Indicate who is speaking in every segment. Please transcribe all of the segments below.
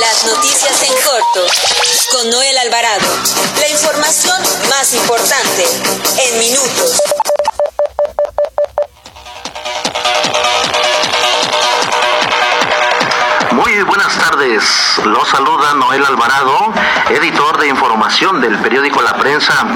Speaker 1: Las noticias en corto con Noel Alvarado. La información más importante en minutos.
Speaker 2: Buenas tardes, los saluda Noel Alvarado, editor de información del periódico La Prensa.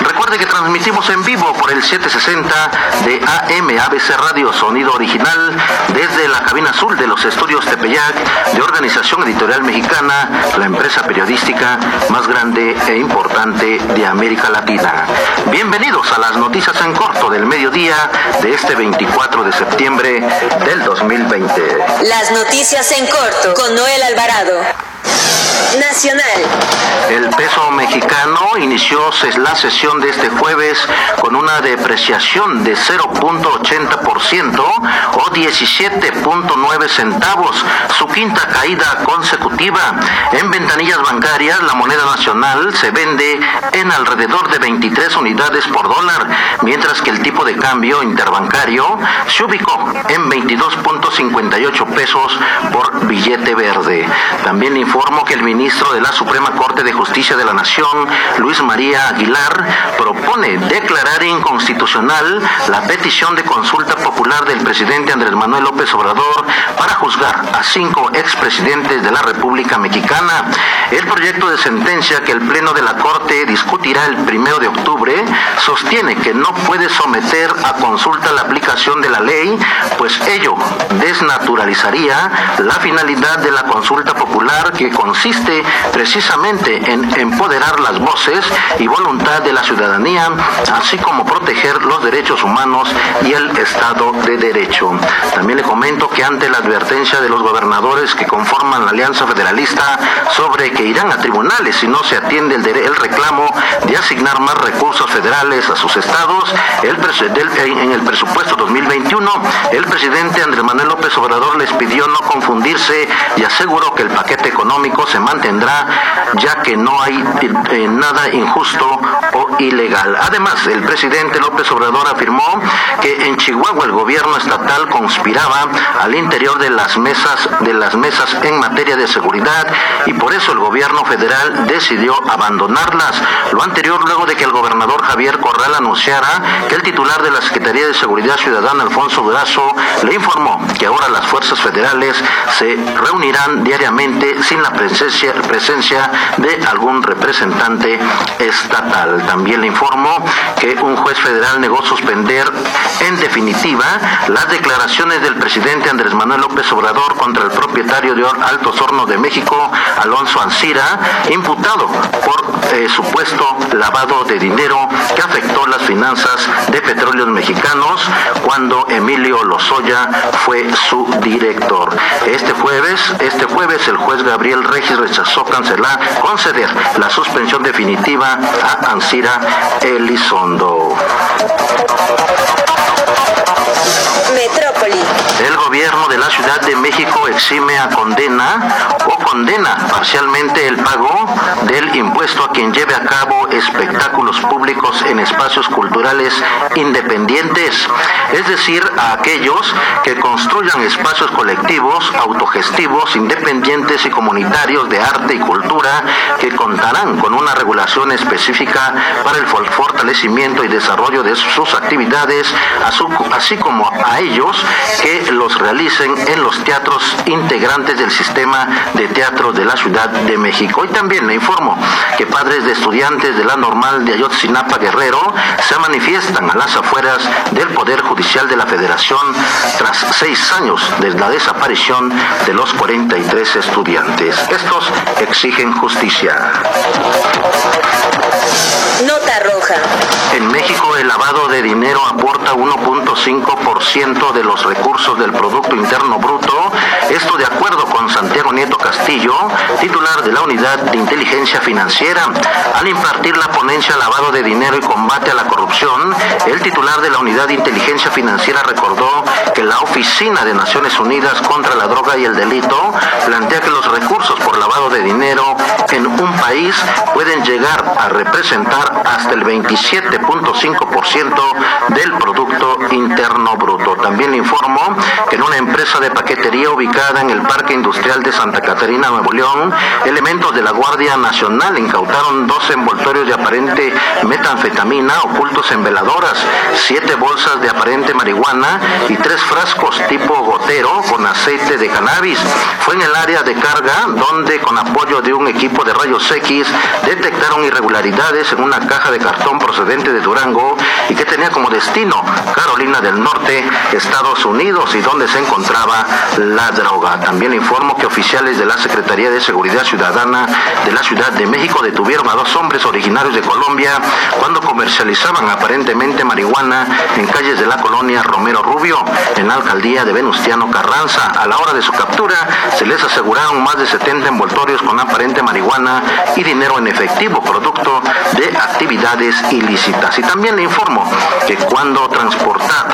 Speaker 2: Recuerde que transmitimos en vivo por el 760 de AM ABC Radio Sonido Original desde la cabina azul de los estudios Tepeyac de Organización Editorial Mexicana, la empresa periodística más grande e importante de América Latina. Bienvenidos a las noticias en corto del mediodía de este 24 de septiembre del 2020.
Speaker 1: Las noticias en corto Noel Alvarado. Nacional.
Speaker 2: El peso mexicano inició la sesión de este jueves con una depreciación de 0.80% o 17.9 centavos, su quinta caída consecutiva. En ventanillas bancarias, la moneda nacional se vende en alrededor de 23 unidades por dólar, mientras que el tipo de cambio interbancario se ubicó en 22.58 pesos por billete verde. También informo que el ministro de la Suprema Corte de Justicia de la Nación, Luis María Aguilar, propone declarar inconstitucional la petición de consulta popular del presidente Andrés Manuel López Obrador para juzgar a cinco expresidentes de la República Mexicana. El proyecto de sentencia que el Pleno de la Corte discutirá el primero de octubre sostiene que no puede someter a consulta la aplicación de la ley, pues ello desnaturalizaría la finalidad de la consulta popular que consiste precisamente en empoderar las voces y voluntad de la ciudadanía, así como proteger los derechos humanos y el Estado de Derecho. También le comento que ante la advertencia de los gobernadores que conforman la Alianza Federalista sobre que irán a tribunales si no se atiende el, reclamo de asignar más recursos federales a sus estados, en el presupuesto 2021, el presidente Andrés Manuel López Obrador les pidió no confundirse y aseguró que el paquete económico se mantendrá ya que no hay eh, nada injusto o ilegal. Además, el presidente López Obrador afirmó que en Chihuahua el gobierno estatal conspiraba al interior de las mesas de las mesas en materia de seguridad y por eso el gobierno federal decidió abandonarlas. Lo anterior luego de que el gobernador Javier Corral anunciara que el titular de la Secretaría de Seguridad Ciudadana Alfonso Durazo le informó que ahora las fuerzas federales se reunirán diariamente sin la presencia, presencia de algún representante estatal. También le informó que un juez federal negó suspender en definitiva las declaraciones del presidente Andrés Manuel López Obrador contra el propietario de Altos Hornos de México, Alonso Ancira, imputado por eh, supuesto lavado de dinero que afectó las finanzas de petróleos mexicanos cuando Emilio Lozoya fue su director. Este jueves, este jueves el juez Gabriel Regis rechazó cancelar, conceder la suspensión definitiva a Ancira Elizondo.
Speaker 1: Metrópoli.
Speaker 2: El gobierno de la Ciudad de México exime a condena o condena parcialmente el pago del impuesto a quien lleve a cabo espectáculos públicos en espacios culturales independientes, es decir, a aquellos que construyan espacios colectivos, autogestivos, independientes y comunitarios de arte y cultura que contarán con una regulación específica para el fortalecimiento y desarrollo de sus actividades, así como a ellos que los realicen en los teatros integrantes del sistema de teatro de la Ciudad de México. Y también le informo que padres de estudiantes de la normal de Ayotzinapa Guerrero se manifiestan a las afueras del Poder Judicial de la Federación tras seis años desde la desaparición de los 43 estudiantes. Estos exigen justicia.
Speaker 1: Nota roja.
Speaker 2: En México el lavado de dinero aporta 1.5% de los recursos del Producto Interno Bruto, esto de acuerdo con Santiago Nieto Castillo, titular de la Unidad de Inteligencia Financiera. Al impartir la ponencia Lavado de Dinero y Combate a la Corrupción, el titular de la Unidad de Inteligencia Financiera recordó que la Oficina de Naciones Unidas contra la Droga y el Delito plantea que los recursos por lavado de dinero en un país pueden llegar a representar hasta el 27.5% del Producto Interno Bruto. También informó que en una empresa de paquetería ubicada en el Parque Industrial de Santa Catarina, Nuevo León, elementos de la Guardia Nacional incautaron dos envoltorios de aparente metanfetamina ocultos en veladoras, siete bolsas de aparente marihuana y tres frascos tipo gotero con aceite de cannabis. Fue en el área de carga donde con apoyo de un equipo de rayos X detectaron irregularidades en una caja de cartón procedente de Durango y que tenía como destino Carolina del Norte, Estados Unidos y donde se encontraba la droga. También informo que oficiales de la Secretaría de Seguridad Ciudadana de la Ciudad de México detuvieron a dos hombres originarios de Colombia cuando comercializaban aparentemente marihuana en calles de la colonia Romero Rubio, en la alcaldía de Venustiano Carranza. A la hora de su captura se les aseguraron más de 70 envoltorios con aparente marihuana y dinero en efectivo, producto de actividades ilícitas. Y también le informo que cuando transporta,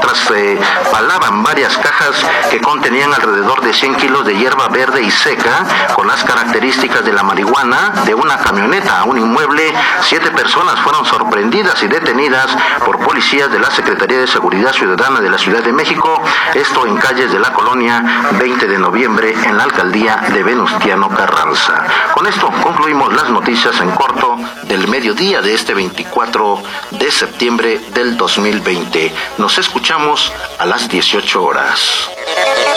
Speaker 2: traspalaban varias cajas que contenían alrededor de 100 kilos de hierba verde y seca con las características de la marihuana de una camioneta a un inmueble, siete personas fueron sorprendidas y detenidas por policías de la Secretaría de Seguridad Ciudadana de la Ciudad de México, esto en calles de la colonia 20 de noviembre en la alcaldía de Venustiano Carranza. Con esto concluimos las noticias en corto del mediodía de este 24 de septiembre del 2020. Nos escuchamos a las 18 horas.